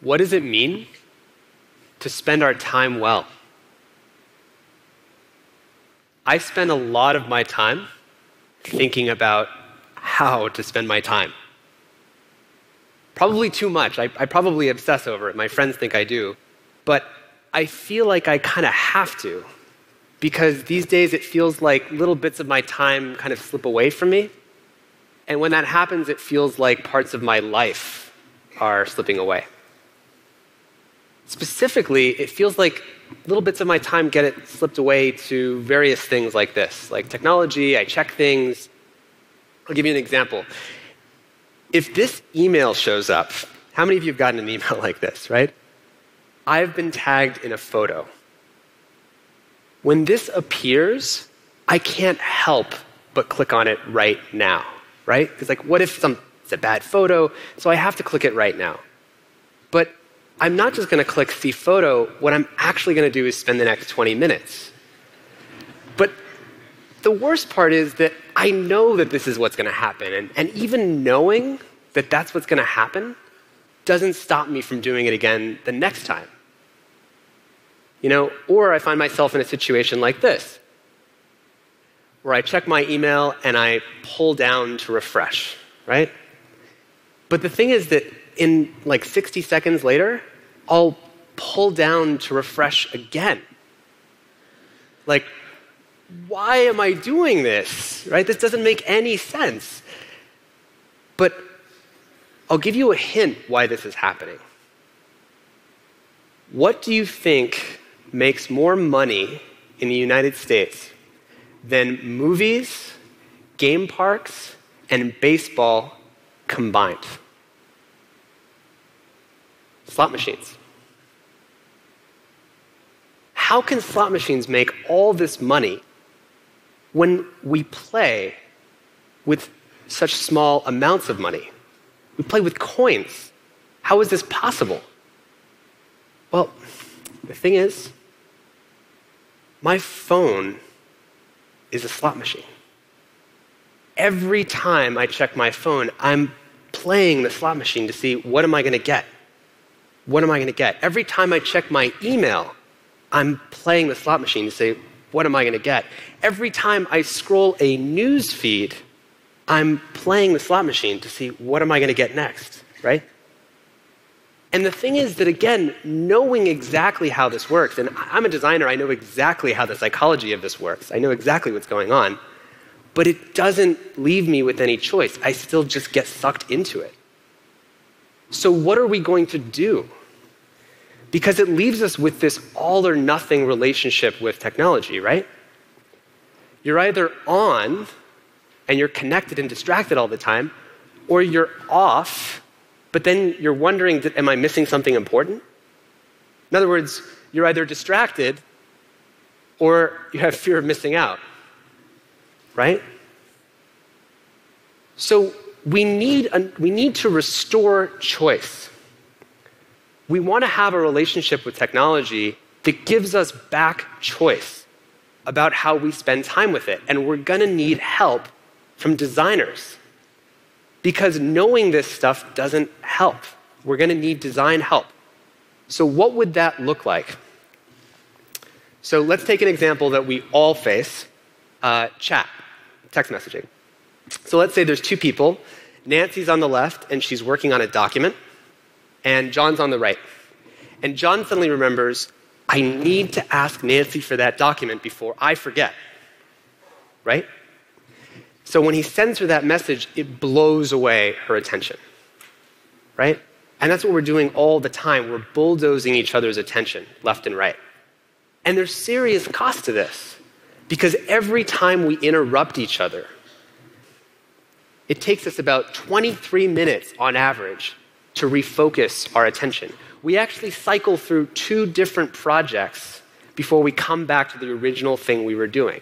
what does it mean to spend our time well? I spend a lot of my time thinking about how to spend my time. Probably too much. I, I probably obsess over it. My friends think I do. But I feel like I kind of have to because these days it feels like little bits of my time kind of slip away from me. And when that happens, it feels like parts of my life are slipping away. Specifically, it feels like little bits of my time get it slipped away to various things like this, like technology, I check things. I'll give you an example. If this email shows up, how many of you have gotten an email like this, right? I've been tagged in a photo. When this appears, I can't help but click on it right now, right? Because, like, what if some, it's a bad photo? So I have to click it right now. But I'm not just going to click see photo. What I'm actually going to do is spend the next 20 minutes. But the worst part is that I know that this is what's going to happen. And, and even knowing that that's what's going to happen doesn't stop me from doing it again the next time. You know, or I find myself in a situation like this, where I check my email and I pull down to refresh, right? But the thing is that in like 60 seconds later, I'll pull down to refresh again. Like, why am I doing this? Right? This doesn't make any sense. But I'll give you a hint why this is happening. What do you think makes more money in the United States than movies, game parks, and baseball combined? Slot machines. How can slot machines make all this money when we play with such small amounts of money? We play with coins. How is this possible? Well, the thing is, my phone is a slot machine. Every time I check my phone, I'm playing the slot machine to see what am I going to get? What am I going to get? Every time I check my email, I'm playing the slot machine to say, what am I going to get? Every time I scroll a news feed, I'm playing the slot machine to see what am I going to get next, right? And the thing is that, again, knowing exactly how this works, and I'm a designer, I know exactly how the psychology of this works, I know exactly what's going on, but it doesn't leave me with any choice. I still just get sucked into it. So, what are we going to do? Because it leaves us with this all or nothing relationship with technology, right? You're either on and you're connected and distracted all the time, or you're off, but then you're wondering, am I missing something important? In other words, you're either distracted or you have fear of missing out, right? So we need, a, we need to restore choice we want to have a relationship with technology that gives us back choice about how we spend time with it. And we're going to need help from designers because knowing this stuff doesn't help. We're going to need design help. So, what would that look like? So, let's take an example that we all face uh, chat, text messaging. So, let's say there's two people. Nancy's on the left, and she's working on a document and John's on the right. And John suddenly remembers, I need to ask Nancy for that document before I forget. Right? So when he sends her that message, it blows away her attention. Right? And that's what we're doing all the time. We're bulldozing each other's attention left and right. And there's serious cost to this because every time we interrupt each other, it takes us about 23 minutes on average to refocus our attention. We actually cycle through two different projects before we come back to the original thing we were doing.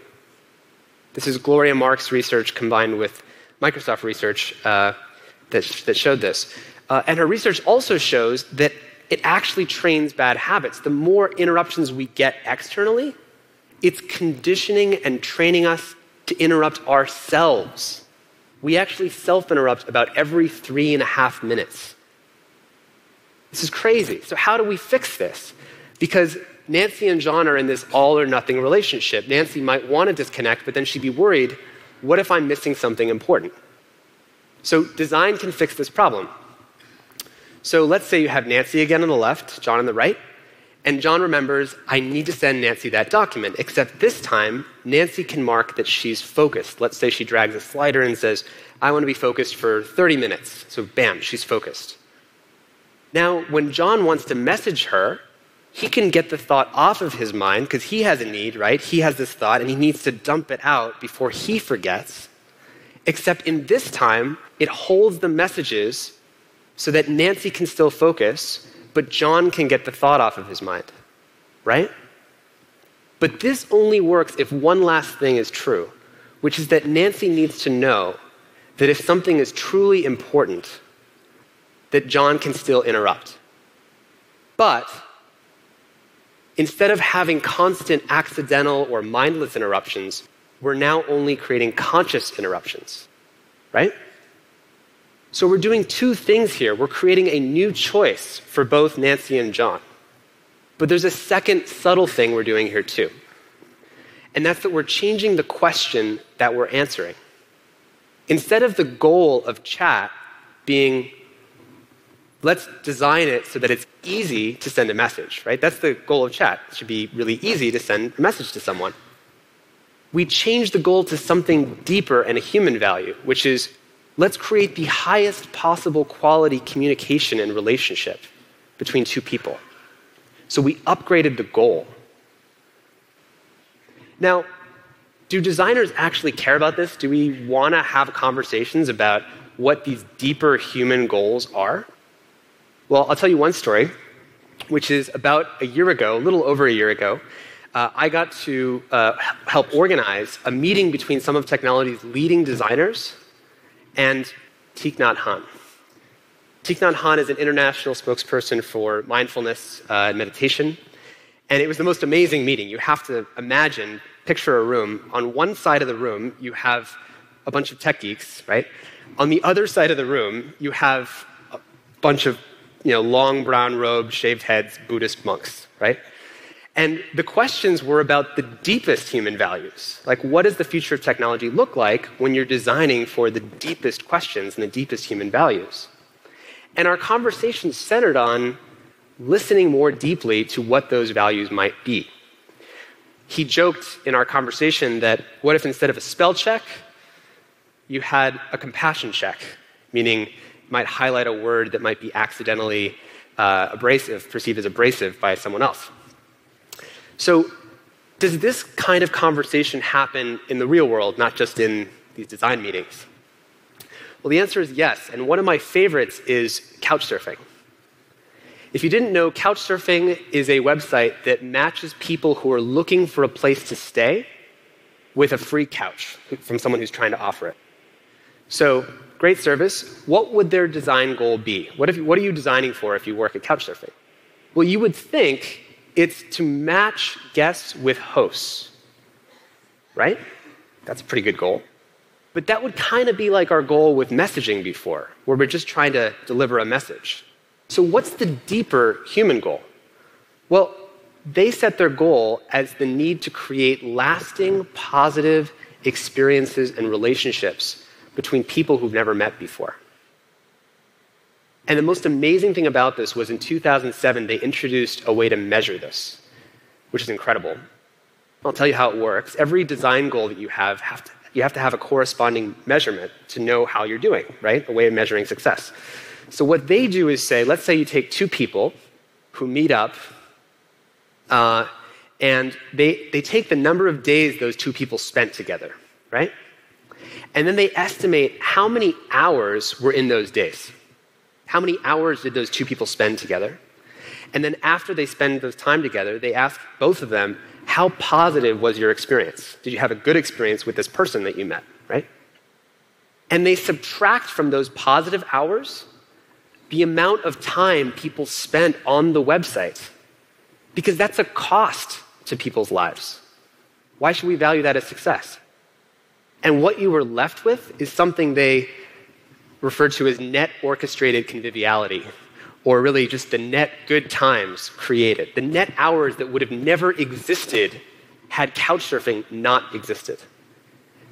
This is Gloria Mark's research combined with Microsoft research uh, that, that showed this. Uh, and her research also shows that it actually trains bad habits. The more interruptions we get externally, it's conditioning and training us to interrupt ourselves. We actually self interrupt about every three and a half minutes. This is crazy. So, how do we fix this? Because Nancy and John are in this all or nothing relationship. Nancy might want to disconnect, but then she'd be worried what if I'm missing something important? So, design can fix this problem. So, let's say you have Nancy again on the left, John on the right, and John remembers, I need to send Nancy that document, except this time, Nancy can mark that she's focused. Let's say she drags a slider and says, I want to be focused for 30 minutes. So, bam, she's focused. Now, when John wants to message her, he can get the thought off of his mind because he has a need, right? He has this thought and he needs to dump it out before he forgets. Except in this time, it holds the messages so that Nancy can still focus, but John can get the thought off of his mind, right? But this only works if one last thing is true, which is that Nancy needs to know that if something is truly important, that John can still interrupt. But instead of having constant accidental or mindless interruptions, we're now only creating conscious interruptions, right? So we're doing two things here. We're creating a new choice for both Nancy and John. But there's a second subtle thing we're doing here too. And that's that we're changing the question that we're answering. Instead of the goal of chat being let's design it so that it's easy to send a message, right? That's the goal of chat. It should be really easy to send a message to someone. We change the goal to something deeper and a human value, which is let's create the highest possible quality communication and relationship between two people. So we upgraded the goal. Now, do designers actually care about this? Do we want to have conversations about what these deeper human goals are? Well, I'll tell you one story, which is about a year ago, a little over a year ago. Uh, I got to uh, help organize a meeting between some of technology's leading designers and Thich Nhat Hanh. Thich Nhat Hanh is an international spokesperson for mindfulness uh, and meditation. And it was the most amazing meeting. You have to imagine, picture a room. On one side of the room, you have a bunch of tech geeks, right? On the other side of the room, you have a bunch of you know, long brown robed, shaved heads Buddhist monks, right? And the questions were about the deepest human values. Like, what does the future of technology look like when you're designing for the deepest questions and the deepest human values? And our conversation centered on listening more deeply to what those values might be. He joked in our conversation that what if instead of a spell check, you had a compassion check, meaning might highlight a word that might be accidentally uh, abrasive, perceived as abrasive by someone else. So, does this kind of conversation happen in the real world, not just in these design meetings? Well, the answer is yes. And one of my favorites is couchsurfing. If you didn't know, couchsurfing is a website that matches people who are looking for a place to stay with a free couch from someone who's trying to offer it. So, great service. What would their design goal be? What, if, what are you designing for if you work at Couchsurfing? Well, you would think it's to match guests with hosts, right? That's a pretty good goal. But that would kind of be like our goal with messaging before, where we're just trying to deliver a message. So, what's the deeper human goal? Well, they set their goal as the need to create lasting, positive experiences and relationships between people who've never met before. And the most amazing thing about this was in 2007, they introduced a way to measure this, which is incredible. I'll tell you how it works. Every design goal that you have, have to, you have to have a corresponding measurement to know how you're doing, right? A way of measuring success. So, what they do is say, let's say you take two people who meet up, uh, and they, they take the number of days those two people spent together, right? And then they estimate how many hours were in those days. How many hours did those two people spend together? And then after they spend those time together, they ask both of them, how positive was your experience? Did you have a good experience with this person that you met, right? And they subtract from those positive hours the amount of time people spent on the website because that's a cost to people's lives. Why should we value that as success? And what you were left with is something they referred to as net orchestrated conviviality, or really just the net good times created, the net hours that would have never existed had couchsurfing not existed.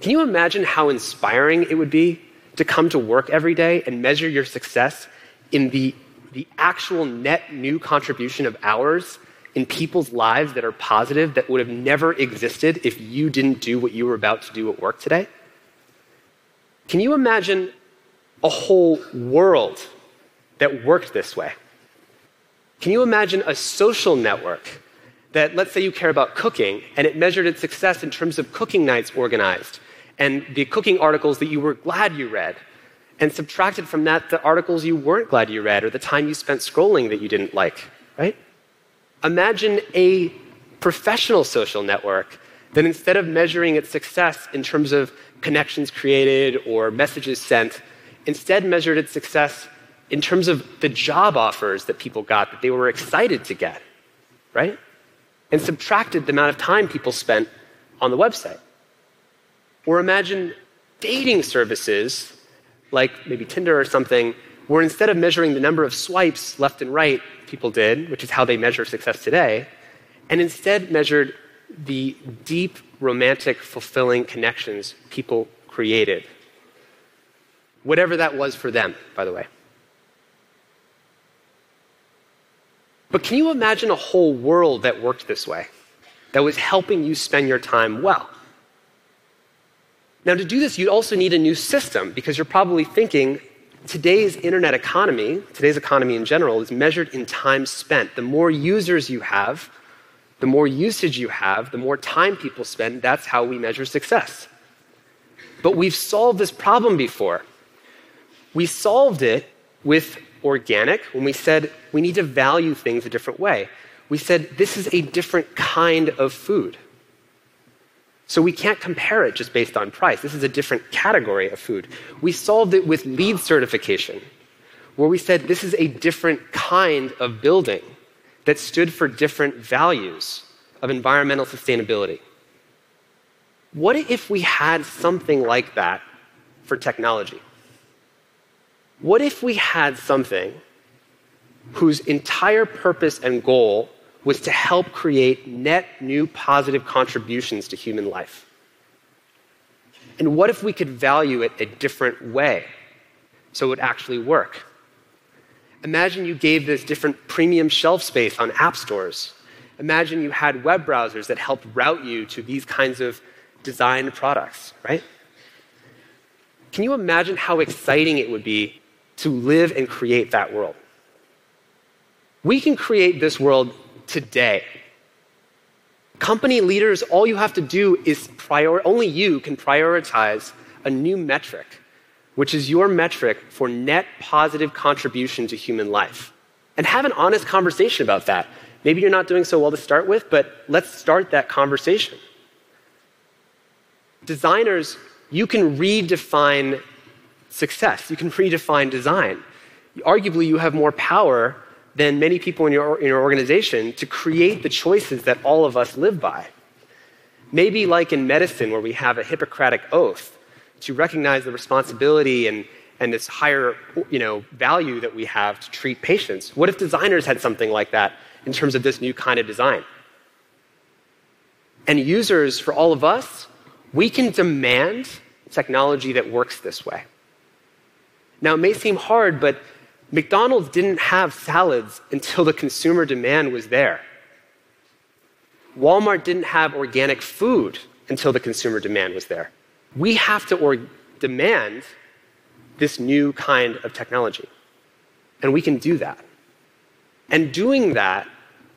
Can you imagine how inspiring it would be to come to work every day and measure your success in the, the actual net new contribution of hours in people's lives that are positive that would have never existed if you didn't do what you were about to do at work today? Can you imagine a whole world that worked this way? Can you imagine a social network that, let's say you care about cooking, and it measured its success in terms of cooking nights organized and the cooking articles that you were glad you read, and subtracted from that the articles you weren't glad you read or the time you spent scrolling that you didn't like, right? Imagine a professional social network that instead of measuring its success in terms of connections created or messages sent, instead measured its success in terms of the job offers that people got that they were excited to get, right? And subtracted the amount of time people spent on the website. Or imagine dating services like maybe Tinder or something, where instead of measuring the number of swipes left and right people did, which is how they measure success today, and instead measured the deep, romantic, fulfilling connections people created. Whatever that was for them, by the way. But can you imagine a whole world that worked this way, that was helping you spend your time well? Now, to do this, you'd also need a new system because you're probably thinking today's internet economy, today's economy in general, is measured in time spent. The more users you have, the more usage you have, the more time people spend, that's how we measure success. But we've solved this problem before. We solved it with organic when we said we need to value things a different way. We said this is a different kind of food. So we can't compare it just based on price. This is a different category of food. We solved it with LEED certification, where we said this is a different kind of building that stood for different values of environmental sustainability. What if we had something like that for technology? What if we had something whose entire purpose and goal was to help create net new positive contributions to human life. And what if we could value it a different way so it would actually work? Imagine you gave this different premium shelf space on app stores. Imagine you had web browsers that helped route you to these kinds of designed products, right? Can you imagine how exciting it would be to live and create that world? We can create this world today. Company leaders, all you have to do is prior, only you can prioritize a new metric, which is your metric for net positive contribution to human life. And have an honest conversation about that. Maybe you're not doing so well to start with, but let's start that conversation. Designers, you can redefine success, you can redefine design. Arguably, you have more power than many people in your, in your organization to create the choices that all of us live by. Maybe like in medicine, where we have a Hippocratic oath to recognize the responsibility and, and this higher you know, value that we have to treat patients. What if designers had something like that in terms of this new kind of design? And users, for all of us, we can demand technology that works this way. Now, it may seem hard, but McDonald's didn't have salads until the consumer demand was there. Walmart didn't have organic food until the consumer demand was there. We have to or- demand this new kind of technology. And we can do that. And doing that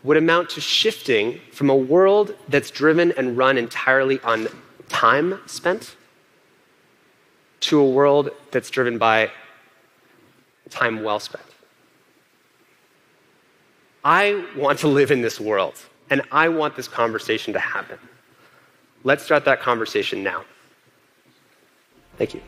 would amount to shifting from a world that's driven and run entirely on time spent to a world that's driven by time well spent. I want to live in this world, and I want this conversation to happen. Let's start that conversation now. Thank you.